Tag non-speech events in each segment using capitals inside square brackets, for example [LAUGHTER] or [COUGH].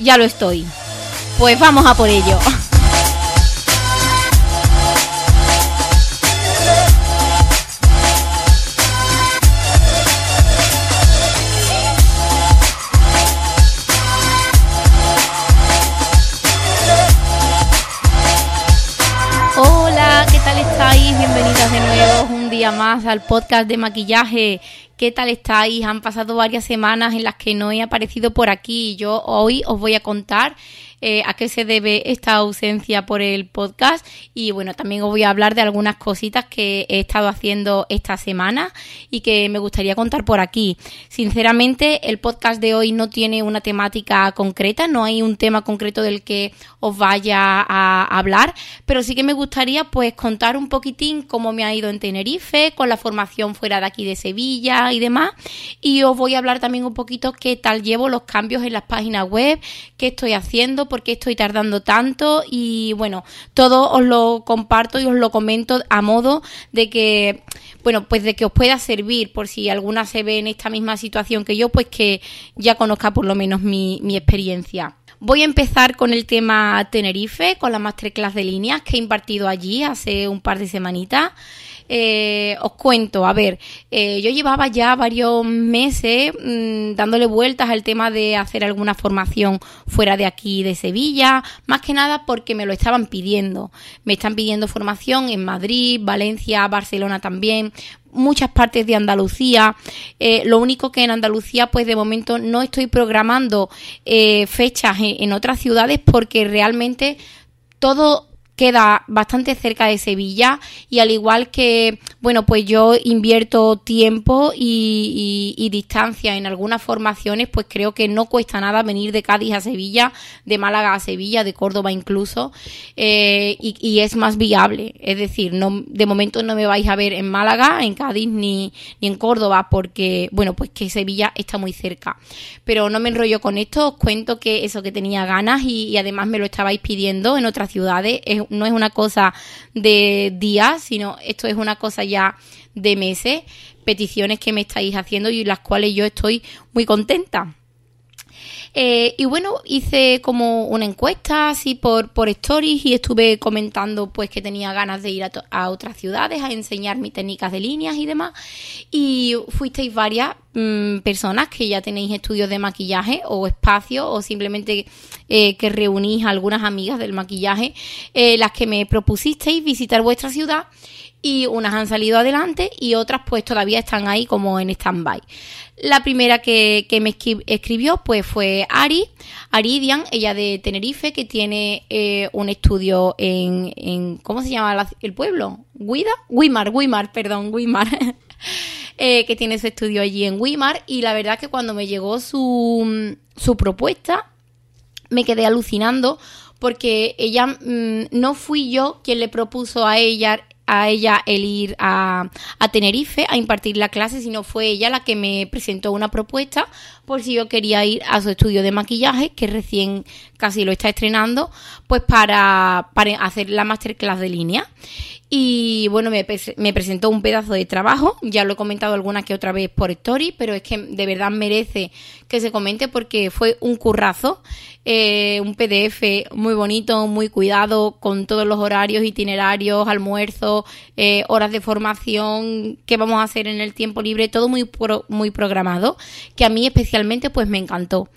ya lo estoy. Pues vamos a por ello. Hola, ¿qué tal estáis? Bienvenidas de nuevo un día más al podcast de maquillaje. ¿Qué tal estáis? Han pasado varias semanas en las que no he aparecido por aquí. Yo hoy os voy a contar eh, a qué se debe esta ausencia por el podcast y bueno, también os voy a hablar de algunas cositas que he estado haciendo esta semana y que me gustaría contar por aquí. Sinceramente, el podcast de hoy no tiene una temática concreta, no hay un tema concreto del que os vaya a hablar, pero sí que me gustaría pues contar un poquitín cómo me ha ido en Tenerife, con la formación fuera de aquí de Sevilla y demás. Y os voy a hablar también un poquito qué tal llevo los cambios en las páginas web, qué estoy haciendo, por qué estoy tardando tanto y bueno, todo os lo comparto y os lo comento a modo de que, bueno, pues de que os pueda servir por si alguna se ve en esta misma situación que yo, pues que ya conozca por lo menos mi, experiencia. Voy a empezar con el tema Tenerife, con la masterclass de líneas que he impartido allí hace un par de semanitas. Eh, os cuento, a ver, eh, yo llevaba ya varios meses mmm, dándole vueltas al tema de hacer alguna formación fuera de aquí de Sevilla, más que nada porque me lo estaban pidiendo. Me están pidiendo formación en Madrid, Valencia, Barcelona también, muchas partes de Andalucía. Eh, lo único que en Andalucía, pues de momento no estoy programando fechas en, otras ciudades porque realmente todo queda bastante cerca de Sevilla y al igual que, bueno, pues yo invierto tiempo y, distancia en algunas formaciones, pues creo que no cuesta nada venir de Cádiz a Sevilla, de Málaga a Sevilla, de Córdoba incluso, eh, y, es más viable. Es decir, no, de momento no me vais a ver en Málaga, en Cádiz ni, ni en Córdoba, porque, bueno, pues que Sevilla está muy cerca. Pero no me enrollo con esto, os cuento que eso que tenía ganas y, y además me lo estabais pidiendo en otras ciudades. Es, no es una cosa de días, sino esto es una cosa ya de meses, peticiones que me estáis haciendo y las cuales yo estoy muy contenta. Eh, y bueno, hice como una encuesta así por, por stories y estuve comentando pues que tenía ganas de ir a, a otras ciudades a enseñar mis técnicas de líneas y demás. Y fuisteis varias mmm, personas que ya tenéis estudios de maquillaje o espacio o simplemente eh, que reunís a algunas amigas del maquillaje, eh, las que me propusisteis visitar vuestra ciudad y unas han salido adelante y otras pues todavía están ahí como en stand-by. La primera que, que, me escribió pues fue Ari, Aridian, ella de Tenerife, que tiene eh, un estudio en, en, ¿cómo se llama la, el pueblo? ¿Guida? Wimar, Wimar, perdón, Wimar. [LAUGHS] eh, que tiene su estudio allí en Wimar y la verdad que cuando me llegó su, su propuesta me quedé alucinando porque ella mmm, no fui yo quien le propuso a ella a ella el ir a, a, Tenerife a impartir la clase, sino fue ella la que me presentó una propuesta por si yo quería ir a su estudio de maquillaje, que recién casi lo está estrenando, pues para, para hacer la masterclass de línea. Y bueno, me, me, presentó un pedazo de trabajo, ya lo he comentado alguna que otra vez por story, pero es que de verdad merece que se comente porque fue un currazo, eh, un PDF muy bonito, muy cuidado, con todos los horarios, itinerarios, almuerzos, eh, horas de formación, qué vamos a hacer en el tiempo libre, todo muy, muy programado, que a mí especialmente pues me encantó.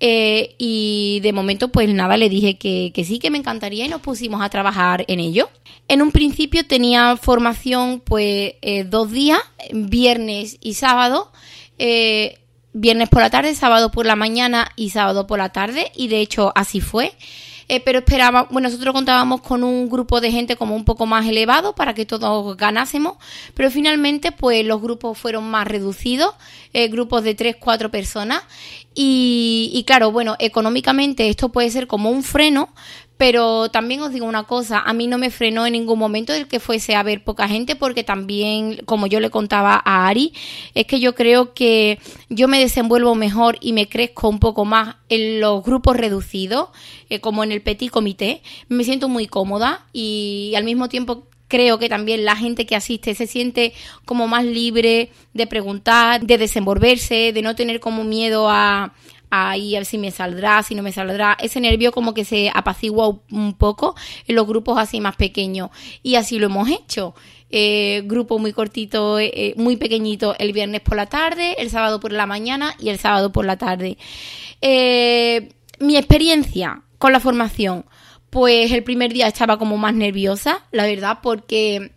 Eh, y de momento pues nada, le dije que, que sí, que me encantaría y nos pusimos a trabajar en ello. En un principio tenía formación pues eh, dos días, viernes y sábado. Eh, viernes por la tarde, sábado por la mañana y sábado por la tarde. Y de hecho así fue. Eh, pero esperaba, bueno, nosotros contábamos con un grupo de gente como un poco más elevado para que todos ganásemos, pero finalmente pues los grupos fueron más reducidos, grupos de 3, 4 personas y, y, claro, bueno, económicamente esto puede ser como un freno, pero también os digo una cosa, a mí no me frenó en ningún momento el que fuese a ver poca gente porque también, como yo le contaba a Ari, es que yo creo que yo me desenvuelvo mejor y me crezco un poco más en los grupos reducidos, eh, como en el petit comité. Me siento muy cómoda y al mismo tiempo creo que también la gente que asiste se siente como más libre de preguntar, de desenvolverse, de no tener como miedo a ahí a ver si me saldrá, si no me saldrá. Ese nervio como que se apacigua un poco en los grupos así más pequeños. Y así lo hemos hecho. Eh, grupo muy cortito, eh, eh, muy pequeñito el viernes por la tarde, el sábado por la mañana y el sábado por la tarde. mi experiencia con la formación, pues el primer día estaba como más nerviosa, la verdad, porque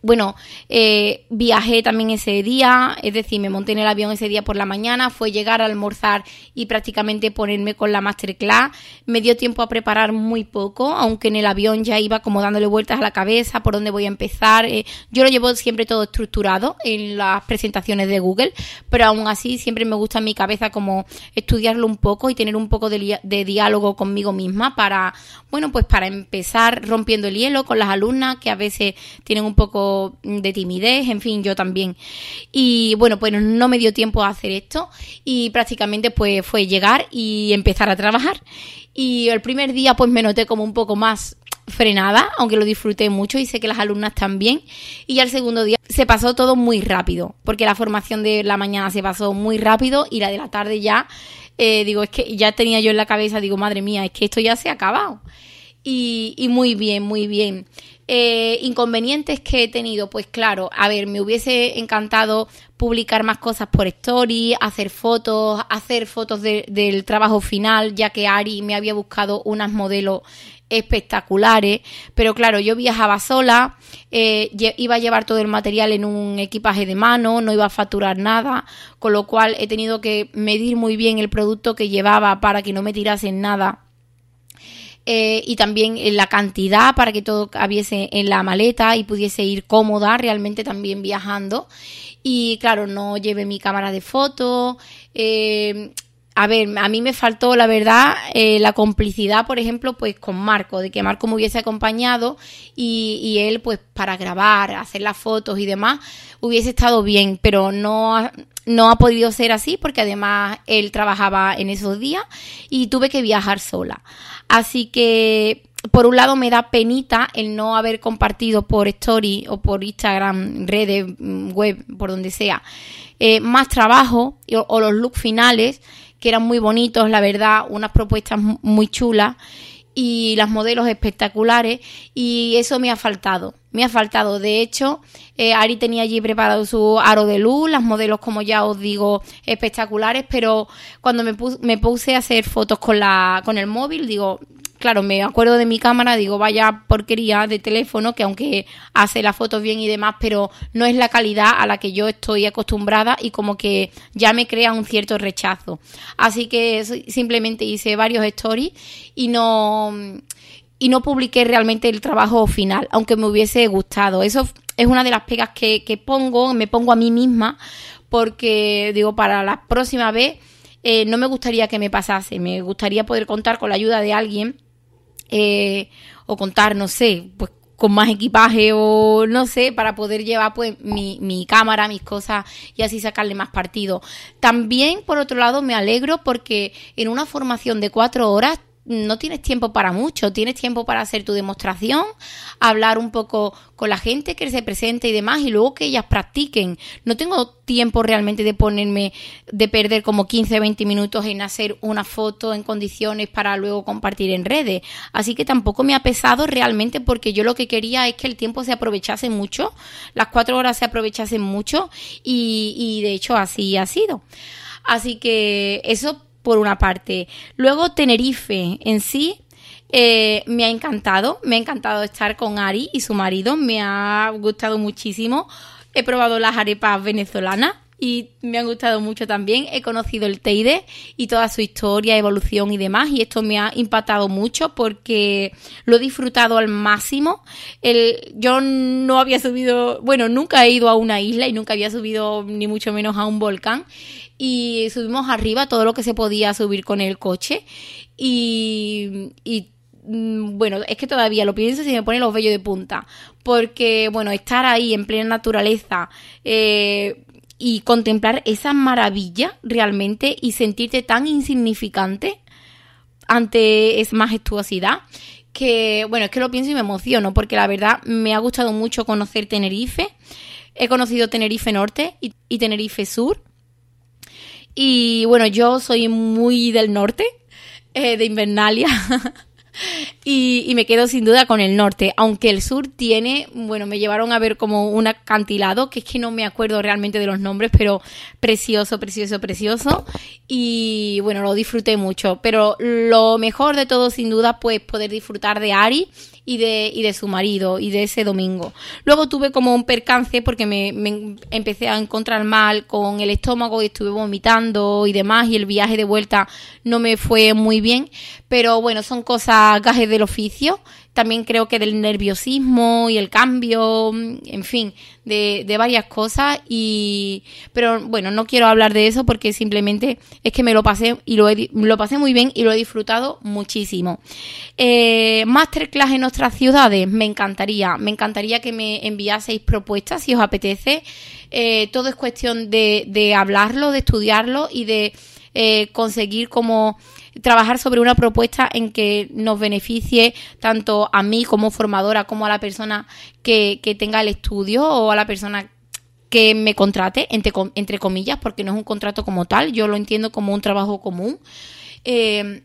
bueno, eh, viajé también ese día, es decir, me monté en el avión ese día por la mañana, fue llegar a almorzar y prácticamente ponerme con la masterclass. Me dio tiempo a preparar muy poco, aunque en el avión ya iba como dándole vueltas a la cabeza por dónde voy a empezar. Eh, yo lo llevo siempre todo estructurado en las presentaciones de Google, pero aún así siempre me gusta en mi cabeza como estudiarlo un poco y tener un poco de, de diálogo conmigo misma para, bueno, pues para empezar rompiendo el hielo con las alumnas que a veces tienen un poco de timidez, en fin, yo también. Y bueno, pues no me dio tiempo a hacer esto y prácticamente pues fue llegar y empezar a trabajar. Y el primer día pues me noté como un poco más frenada, aunque lo disfruté mucho y sé que las alumnas también. Y ya el segundo día se pasó todo muy rápido, porque la formación de la mañana se pasó muy rápido y la de la tarde ya, eh, digo, es que ya tenía yo en la cabeza, digo, madre mía, es que esto ya se ha acabado. Y, y muy bien, muy bien. Eh, inconvenientes que he tenido, pues claro, a ver, me hubiese encantado publicar más cosas por story, hacer fotos, hacer fotos del trabajo final, ya que Ari me había buscado unas modelos espectaculares, pero claro, yo viajaba sola, eh, iba a llevar todo el material en un equipaje de mano, no iba a facturar nada, con lo cual he tenido que medir muy bien el producto que llevaba para que no me tirasen nada eh, y también la cantidad para que todo cabiese en la maleta y pudiese ir cómoda realmente también viajando. Y claro, no llevé mi cámara de fotos. Eh, a ver, a mí me faltó, la verdad, eh, la complicidad, por ejemplo, pues con Marco, de que Marco me hubiese acompañado y, y, él, pues para grabar, hacer las fotos y demás, hubiese estado bien, pero no, no ha podido ser así porque además él trabajaba en esos días y tuve que viajar sola. Así que por un lado me da penita el no haber compartido por story o por Instagram, redes, mm, web, por donde sea, eh, más trabajo o, los looks finales que eran muy bonitos, la verdad, unas propuestas muy chulas y las modelos espectaculares y eso me ha faltado. Me ha faltado. De hecho, eh, Ari tenía allí preparado su aro de luz, las modelos, como ya os digo, espectaculares, pero cuando me, me puse a hacer fotos con, la, con el móvil, digo, claro, me acuerdo de mi cámara, digo, vaya porquería de teléfono, que aunque hace las fotos bien y demás, pero no es la calidad a la que yo estoy acostumbrada y como que ya me crea un cierto rechazo. Así que simplemente hice varios stories y no y no publiqué realmente el trabajo final, aunque me hubiese gustado. Eso es una de las pegas que, que pongo, me pongo a mí misma, porque digo, para la próxima vez eh, no me gustaría que me pasase, me gustaría poder contar con la ayuda de alguien eh, o contar, no sé, pues con más equipaje o no sé, para poder llevar pues mi, mi, cámara, mis cosas y así sacarle más partido. También, por otro lado, me alegro porque en una formación de cuatro horas no tienes tiempo para mucho, tienes tiempo para hacer tu demostración, hablar un poco con la gente que se presente y demás, y luego que ellas practiquen. No tengo tiempo realmente de ponerme, de perder como 15, 20 minutos en hacer una foto en condiciones para luego compartir en redes. Así que tampoco me ha pesado realmente porque yo lo que quería es que el tiempo se aprovechase mucho, las cuatro horas se aprovechasen mucho y, y de hecho así ha sido. Así que eso por una parte. Luego Tenerife en sí eh, me ha encantado, me ha encantado estar con Ari y su marido, me ha gustado muchísimo. He probado las arepas venezolanas y me han gustado mucho también. He conocido el Teide y toda su historia, evolución y demás y esto me ha impactado mucho porque lo he disfrutado al máximo. El, yo no había subido, bueno, nunca he ido a una isla y nunca había subido ni mucho menos a un volcán y subimos arriba todo lo que se podía subir con el coche y, mm, bueno, es que todavía lo pienso si me pone los vellos de punta, porque bueno, estar ahí en plena naturaleza eh, y contemplar esa maravilla realmente y sentirte tan insignificante ante esa majestuosidad que bueno, es que lo pienso y me emociono porque la verdad me ha gustado mucho conocer Tenerife. He conocido Tenerife Norte y Tenerife Sur y bueno, yo soy muy del norte, eh, de Invernalia. [LAUGHS] y, me quedo sin duda con el norte, aunque el sur tiene, bueno, me llevaron a ver como un acantilado, que es que no me acuerdo realmente de los nombres, pero precioso, precioso, precioso. Y bueno, lo disfruté mucho. Pero lo mejor de todo, sin duda, pues poder disfrutar de Ari y de, y de su marido y de ese domingo. Luego tuve como un percance porque me, empecé a encontrar mal con el estómago y estuve vomitando y demás y el viaje de vuelta no me fue muy bien, pero bueno, son cosas gajes del oficio también creo que del nerviosismo y el cambio, en fin, de, de, varias cosas. Y, pero bueno, no quiero hablar de eso porque simplemente es que me lo pasé y lo, lo pasé muy bien y lo he disfrutado muchísimo. Eh, masterclass en nuestras ciudades, me encantaría, me encantaría que me enviaseis propuestas si os apetece. Eh, todo es cuestión de, de hablarlo, de estudiarlo y de eh, conseguir como trabajar sobre una propuesta en que nos beneficie tanto a mí como formadora como a la persona que, tenga el estudio o a la persona que me contrate, entre, entre, comillas, porque no es un contrato como tal, yo lo entiendo como un trabajo común. Eh,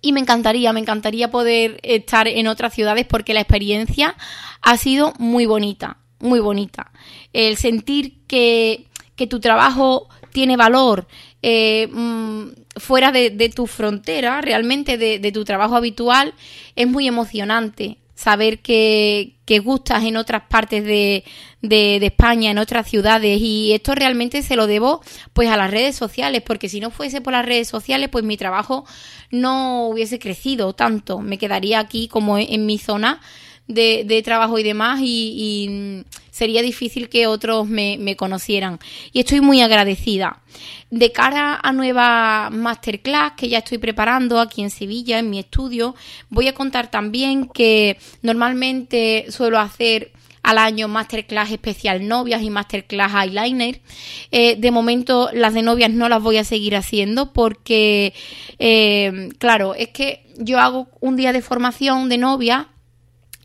y me encantaría, me encantaría poder estar en otras ciudades porque la experiencia ha sido muy bonita, muy bonita. El sentir que, que tu trabajo tiene valor, eh, mm, fuera de, tu frontera, realmente de, tu trabajo habitual, es muy emocionante saber que, que gustas en otras partes de, de, España, en otras ciudades, y esto realmente se lo debo pues a las redes sociales, porque si no fuese por las redes sociales, pues mi trabajo no hubiese crecido tanto, me quedaría aquí como en mi zona de, trabajo y demás y, sería difícil que otros me, me, conocieran. Y estoy muy agradecida. De cara a nueva masterclass que ya estoy preparando aquí en Sevilla, en mi estudio, voy a contar también que normalmente suelo hacer al año masterclass especial novias y masterclass eyeliner. Eh, de momento las de novias no las voy a seguir haciendo porque, eh, claro, es que yo hago un día de formación de novia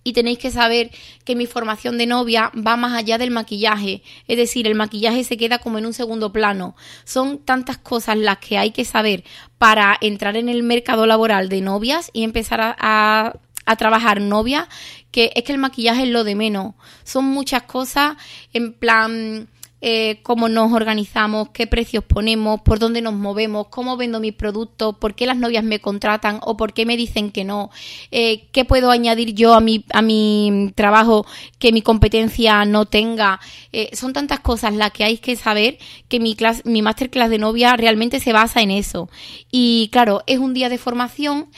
y tenéis que saber que mi formación de novia va más allá del maquillaje, es decir, el maquillaje se queda como en un segundo plano. Son tantas cosas las que hay que saber para entrar en el mercado laboral de novias y empezar a, a trabajar novia, que es que el maquillaje es lo de menos. Son muchas cosas en plan eh, cómo nos organizamos, qué precios ponemos, por dónde nos movemos, cómo vendo mis productos, por qué las novias me contratan o por qué me dicen que no, eh, qué puedo añadir yo a mi, a mi trabajo que mi competencia no tenga. Eh, son tantas cosas las que hay que saber que mi, clase, mi masterclass de novia realmente se basa en eso. Y claro, es un día de formación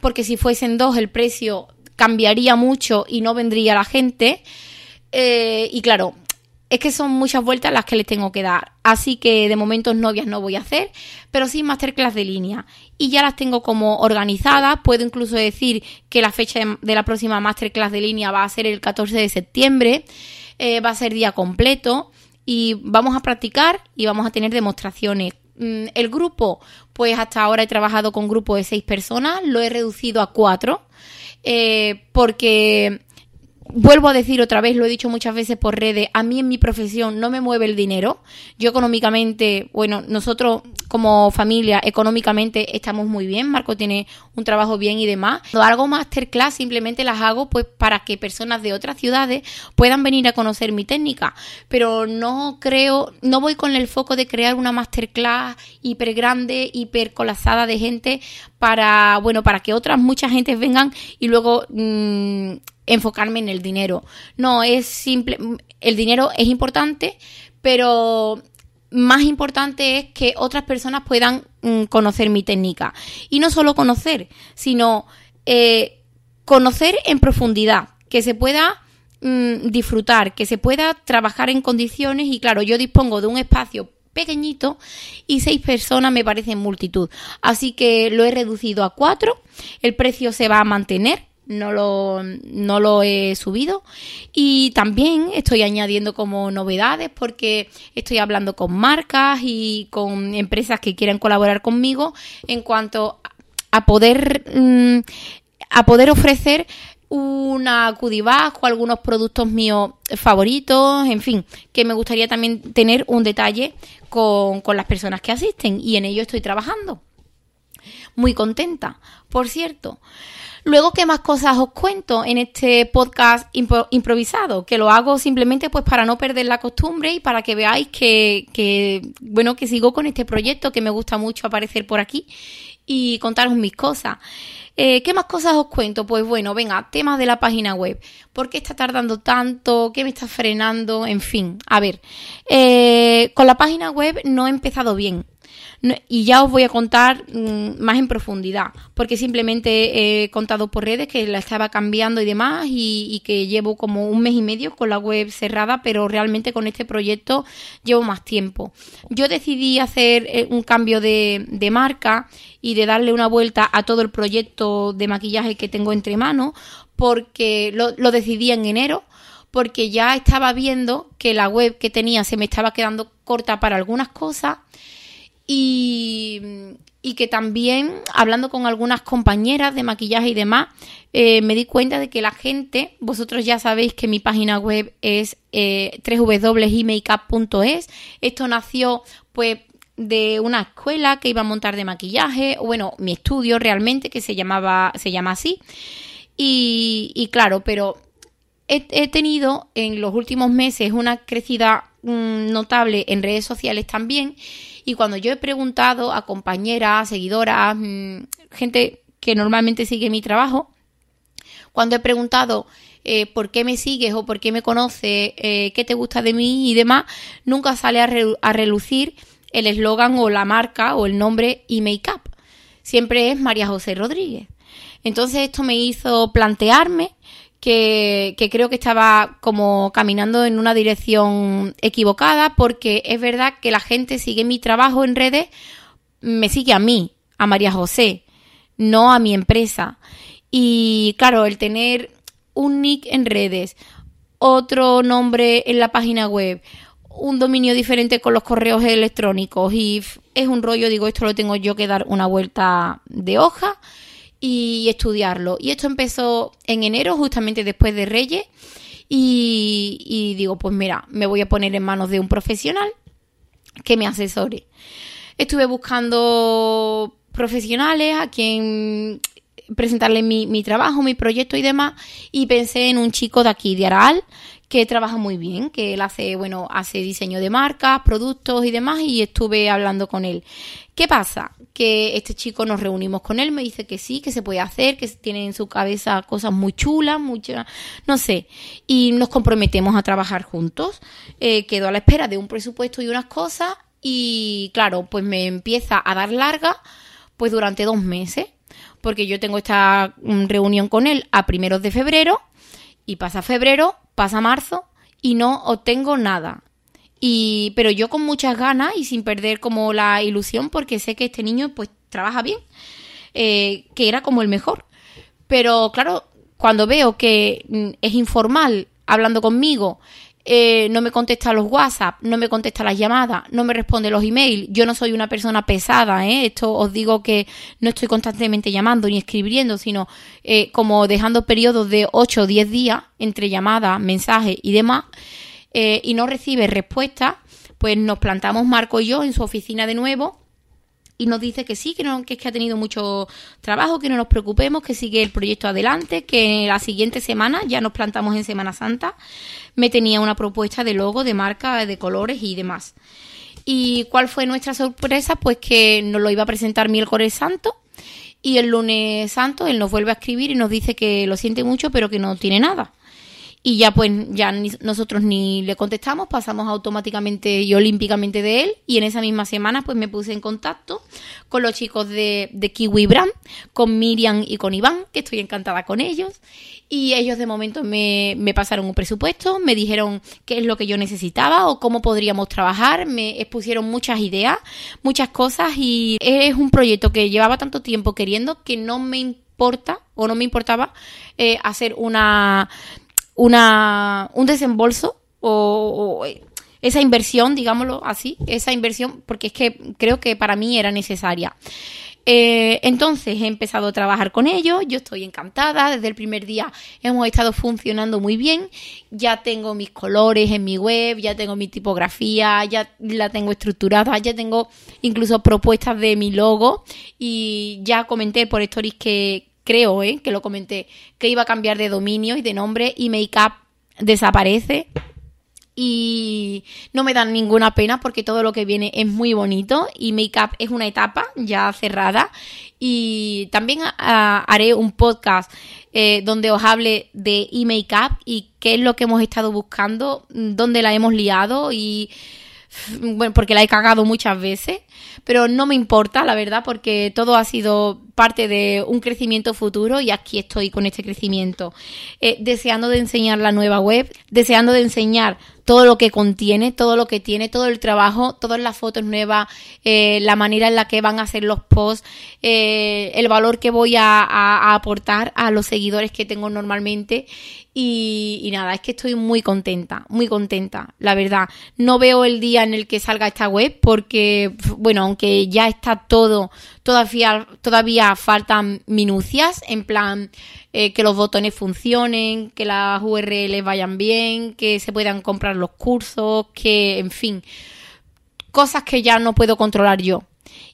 porque si fuesen dos el precio cambiaría mucho y no vendría la gente. y claro, es que son muchas vueltas las que les tengo que dar. Así que de momento novias no voy a hacer, pero sí masterclass de línea. Y ya las tengo como organizadas. Puedo incluso decir que la fecha de la próxima masterclass de línea va a ser el 14 de septiembre. Eh, va a ser día completo. Y vamos a practicar y vamos a tener demostraciones Mm, el grupo, pues hasta ahora he trabajado con grupo de seis personas, lo he reducido a cuatro, eh, porque vuelvo a decir otra vez, lo he dicho muchas veces por redes, a mí en mi profesión no me mueve el dinero. Yo económicamente, bueno, nosotros como familia económicamente estamos muy bien, Marco tiene un trabajo bien y demás. Cuando hago masterclass simplemente las hago pues para que personas de otras ciudades puedan venir a conocer mi técnica, pero no creo, no voy con el foco de crear una masterclass hiper grande, hiper colapsada de gente para, bueno, para que otras muchas gentes vengan y luego mm, enfocarme en el dinero. No, es simple, el dinero es importante, pero más importante es que otras personas puedan mm, conocer mi técnica. Y no solo conocer, sino eh, conocer en profundidad, que se pueda mm, disfrutar, que se pueda trabajar en condiciones y claro, yo dispongo de un espacio pequeñito y seis personas me parecen multitud. Así que lo he reducido a cuatro, el precio se va a mantener no lo, no lo he subido. Y también estoy añadiendo como novedades porque estoy hablando con marcas y con empresas que quieran colaborar conmigo en cuanto a poder, mm, a poder ofrecer una Cudibag o algunos productos míos favoritos, en fin, que me gustaría también tener un detalle con, con las personas que asisten y en ello estoy trabajando. Muy contenta, por cierto. Luego, ¿qué más cosas os cuento en este podcast improvisado? Que lo hago simplemente pues para no perder la costumbre y para que veáis que, bueno, que sigo con este proyecto, que me gusta mucho aparecer por aquí y contaros mis cosas. Eh, ¿Qué más cosas os cuento? Pues bueno, venga, temas de la página web. ¿Por qué está tardando tanto? ¿Qué me está frenando? En fin, a ver, eh, con la página web no he empezado bien y ya os voy a contar mm, más en profundidad, porque simplemente he contado por redes que la estaba cambiando y demás y, que llevo como un mes y medio con la web cerrada, pero realmente con este proyecto llevo más tiempo. Yo decidí hacer eh, un cambio de, de marca y de darle una vuelta a todo el proyecto de maquillaje que tengo entre manos, porque lo, lo decidí en enero porque ya estaba viendo que la web que tenía se me estaba quedando corta para algunas cosas y, que también, hablando con algunas compañeras de maquillaje y demás, eh, me di cuenta de que la gente, vosotros ya sabéis que mi página web es eh. Esto nació pues de una escuela que iba a montar de maquillaje, o bueno, mi estudio realmente, que se llamaba, se llama así. Y, claro, pero he, tenido en los últimos meses una crecida mm, notable en redes sociales también y cuando yo he preguntado a compañeras, seguidoras, mm, gente que normalmente sigue mi trabajo, cuando he preguntado eh, por qué me sigues o por qué me conoces, eh, qué te gusta de mí y demás, nunca sale a, relucir el eslogan o la marca o el nombre y Makeup. Siempre es María José Rodríguez. Entonces esto me hizo plantearme que, creo que estaba como caminando en una dirección equivocada porque es verdad que la gente sigue mi trabajo en redes, me sigue a mí, a María José, no a mi empresa. Y claro, el tener un nick en redes, otro nombre en la página web, un dominio diferente con los correos electrónicos y es un rollo, digo, esto lo tengo yo que dar una vuelta de hoja y estudiarlo. Y esto empezó en enero, justamente después de Reyes. Y, digo, pues mira, me voy a poner en manos de un profesional que me asesore. Estuve buscando profesionales a quien presentarle mi, mi, trabajo, mi proyecto y demás, y pensé en un chico de aquí, de Aral, que trabaja muy bien, que él hace, bueno, hace diseño de marcas, productos y demás, y estuve hablando con él. ¿Qué pasa? Que este chico nos reunimos con él, me dice que sí, que se puede hacer, que tiene en su cabeza cosas muy chulas, muchas, no sé, y nos comprometemos a trabajar juntos. Eh, quedo a la espera de un presupuesto y unas cosas, y claro, pues me empieza a dar larga, pues durante dos meses, porque yo tengo esta mm, reunión con él a primeros de febrero, y pasa febrero, pasa marzo y no obtengo nada. Y, pero yo con muchas ganas y sin perder como la ilusión porque sé que este niño pues trabaja bien, eh, que era como el mejor. Pero claro, cuando veo que mm, es informal hablando conmigo, eh, no me contesta los WhatsApp, no me contesta las llamadas, no me responde los emails. Yo no soy una persona pesada, ¿eh? Esto os digo que no estoy constantemente llamando ni escribiendo, sino eh, como dejando periodos de 8 o 10 días entre llamadas, mensajes y demás, eh, y no recibe respuesta, pues nos plantamos Marco y yo en su oficina de nuevo y nos dice que sí, que, no, que es que ha tenido mucho trabajo, que no nos preocupemos, que sigue el proyecto adelante, que la siguiente semana, ya nos plantamos en Semana Santa, me tenía una propuesta de logo, de marca, de colores y demás. ¿Y cuál fue nuestra sorpresa? Pues que nos lo iba a presentar miércoles santo y el lunes santo él nos vuelve a escribir y nos dice que lo siente mucho pero que no tiene nada. Y ya pues ya nosotros ni le contestamos, pasamos automáticamente y olímpicamente de él. Y en esa misma semana pues me puse en contacto con los chicos de, de Kiwi Brand, con Miriam y con Iván, que estoy encantada con ellos. Y ellos de momento me, me pasaron un presupuesto, me dijeron qué es lo que yo necesitaba o cómo podríamos trabajar, me expusieron muchas ideas, muchas cosas y es un proyecto que llevaba tanto tiempo queriendo que no me importa o no me importaba eh, hacer una una, un desembolso o, esa inversión, digámoslo así, esa inversión, porque es que creo que para mí era necesaria. Eh, entonces he empezado a trabajar con ellos, yo estoy encantada, desde el primer día hemos estado funcionando muy bien, ya tengo mis colores en mi web, ya tengo mi tipografía, ya la tengo estructurada, ya tengo incluso propuestas de mi logo y ya comenté por stories que, creo ¿eh? que lo comenté, que iba a cambiar de dominio y de nombre y Makeup desaparece. Y no me dan ninguna pena porque todo lo que viene es muy bonito y Makeup es una etapa ya cerrada. Y también haré un podcast eh, donde os hable de e-Makeup y qué es lo que hemos estado buscando, dónde la hemos liado y bueno, porque la he cagado muchas veces, pero no me importa, la verdad, porque todo ha sido parte de un crecimiento futuro y aquí estoy con este crecimiento, eh, deseando de enseñar la nueva web, deseando de enseñar todo lo que contiene, todo lo que tiene, todo el trabajo, todas las fotos nuevas, eh, la manera en la que van a hacer los posts, eh, el valor que voy a, aportar a los seguidores que tengo normalmente. Y, y, nada, es que estoy muy contenta, muy contenta, la verdad. No veo el día en el que salga esta web porque, bueno, aunque ya está todo, todavía, todavía faltan minucias, en plan eh, que los botones funcionen, que las URLs vayan bien, que se puedan comprar los cursos, que, en fin, cosas que ya no puedo controlar yo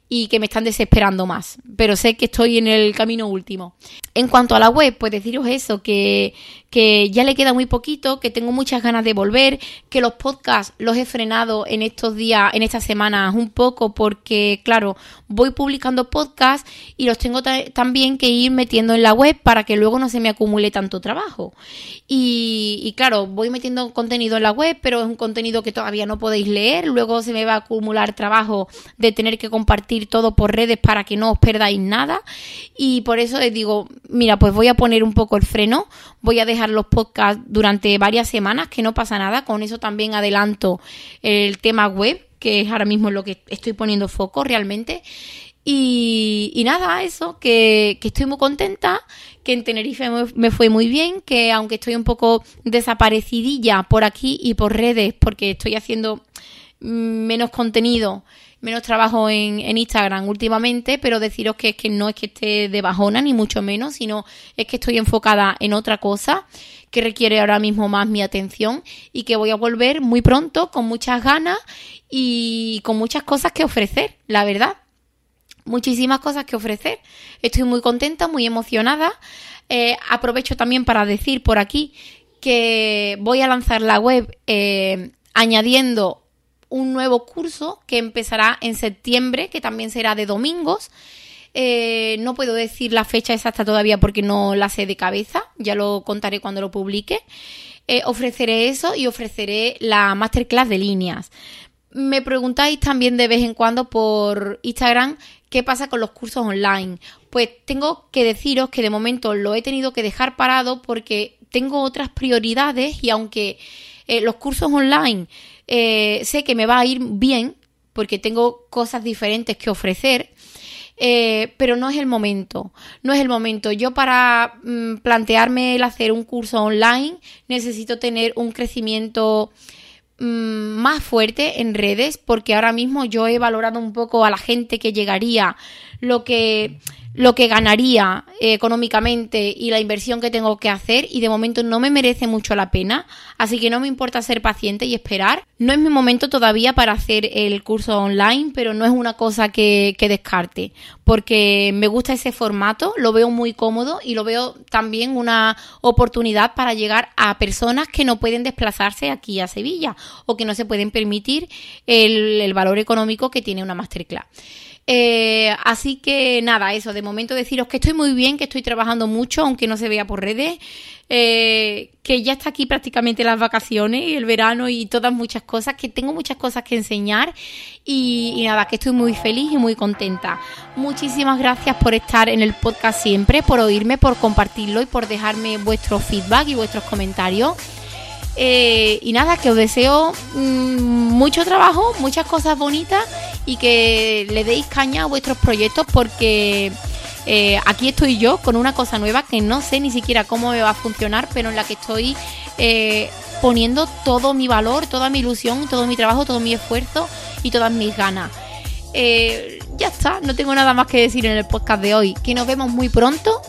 y que me están desesperando más, pero sé que estoy en el camino último. En cuanto a la web, pues deciros eso, que, que ya le queda muy poquito, que tengo muchas ganas de volver, que los podcasts los he frenado en estos días, en estas semanas un poco, porque claro, voy publicando podcasts y los tengo también que ir metiendo en la web para que luego no se me acumule tanto trabajo. Y, y claro, voy metiendo contenido en la web, pero es un contenido que todavía no podéis leer, luego se me va a acumular trabajo de tener que compartir todo por redes para que no os perdáis nada. Y por eso les digo, mira, pues voy a poner un poco el freno, voy a dejar los podcasts durante varias semanas, que no pasa nada, con eso también adelanto el tema web, que es ahora mismo lo que estoy poniendo foco realmente. Y, nada, eso, que, estoy muy contenta, que en Tenerife me, fue muy bien, que aunque estoy un poco desaparecidilla por aquí y por redes, porque estoy haciendo menos contenido menos trabajo en, Instagram últimamente, pero deciros que es que no es que esté de bajona, ni mucho menos, sino es que estoy enfocada en otra cosa que requiere ahora mismo más mi atención y que voy a volver muy pronto con muchas ganas y con muchas cosas que ofrecer, la verdad. Muchísimas cosas que ofrecer. Estoy muy contenta, muy emocionada. Eh, aprovecho también para decir por aquí que voy a lanzar la web eh, añadiendo un nuevo curso que empezará en septiembre, que también será de domingos. Eh, no puedo decir la fecha exacta todavía porque no la sé de cabeza, ya lo contaré cuando lo publique. Eh, ofreceré eso y ofreceré la masterclass de líneas. Me preguntáis también de vez en cuando por Instagram qué pasa con los cursos online. Pues tengo que deciros que de momento lo he tenido que dejar parado porque tengo otras prioridades y aunque eh, los cursos online eh, sé que me va a ir bien porque tengo cosas diferentes que ofrecer. eh, pero no es el momento, no es el momento. Yo para mm, plantearme el hacer un curso online necesito tener un crecimiento mm, más fuerte en redes porque ahora mismo yo he valorado un poco a la gente que llegaría, lo que lo que ganaría eh, económicamente y la inversión que tengo que hacer y de momento no me merece mucho la pena, así que no me importa ser paciente y esperar. No es mi momento todavía para hacer el curso online, pero no es una cosa que, que descarte, porque me gusta ese formato, lo veo muy cómodo y lo veo también una oportunidad para llegar a personas que no pueden desplazarse aquí a Sevilla o que no se pueden permitir el, el valor económico que tiene una masterclass. Eh, así que nada, eso, de momento deciros que estoy muy bien, que estoy trabajando mucho, aunque no se vea por redes, eh, que ya está aquí prácticamente las vacaciones y el verano y todas muchas cosas, que tengo muchas cosas que enseñar y, y nada, que estoy muy feliz y muy contenta. Muchísimas gracias por estar en el podcast siempre, por oírme, por compartirlo y por dejarme vuestro feedback y vuestros comentarios. Eh, y nada, que os deseo mm, mucho trabajo, muchas cosas bonitas y que le deis caña a vuestros proyectos porque eh, aquí estoy yo con una cosa nueva que no sé ni siquiera cómo me va a funcionar, pero en la que estoy eh, poniendo todo mi valor, toda mi ilusión, todo mi trabajo, todo mi esfuerzo y todas mis ganas. ya está, no tengo nada más que decir en el podcast de hoy. Que nos vemos muy pronto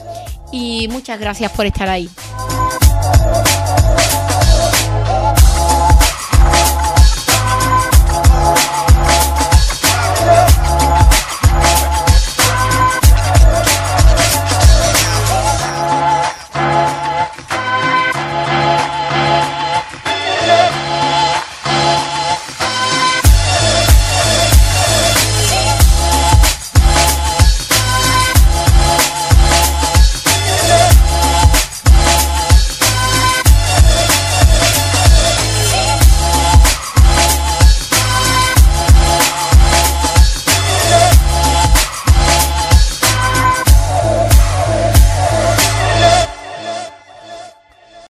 y muchas gracias por estar ahí.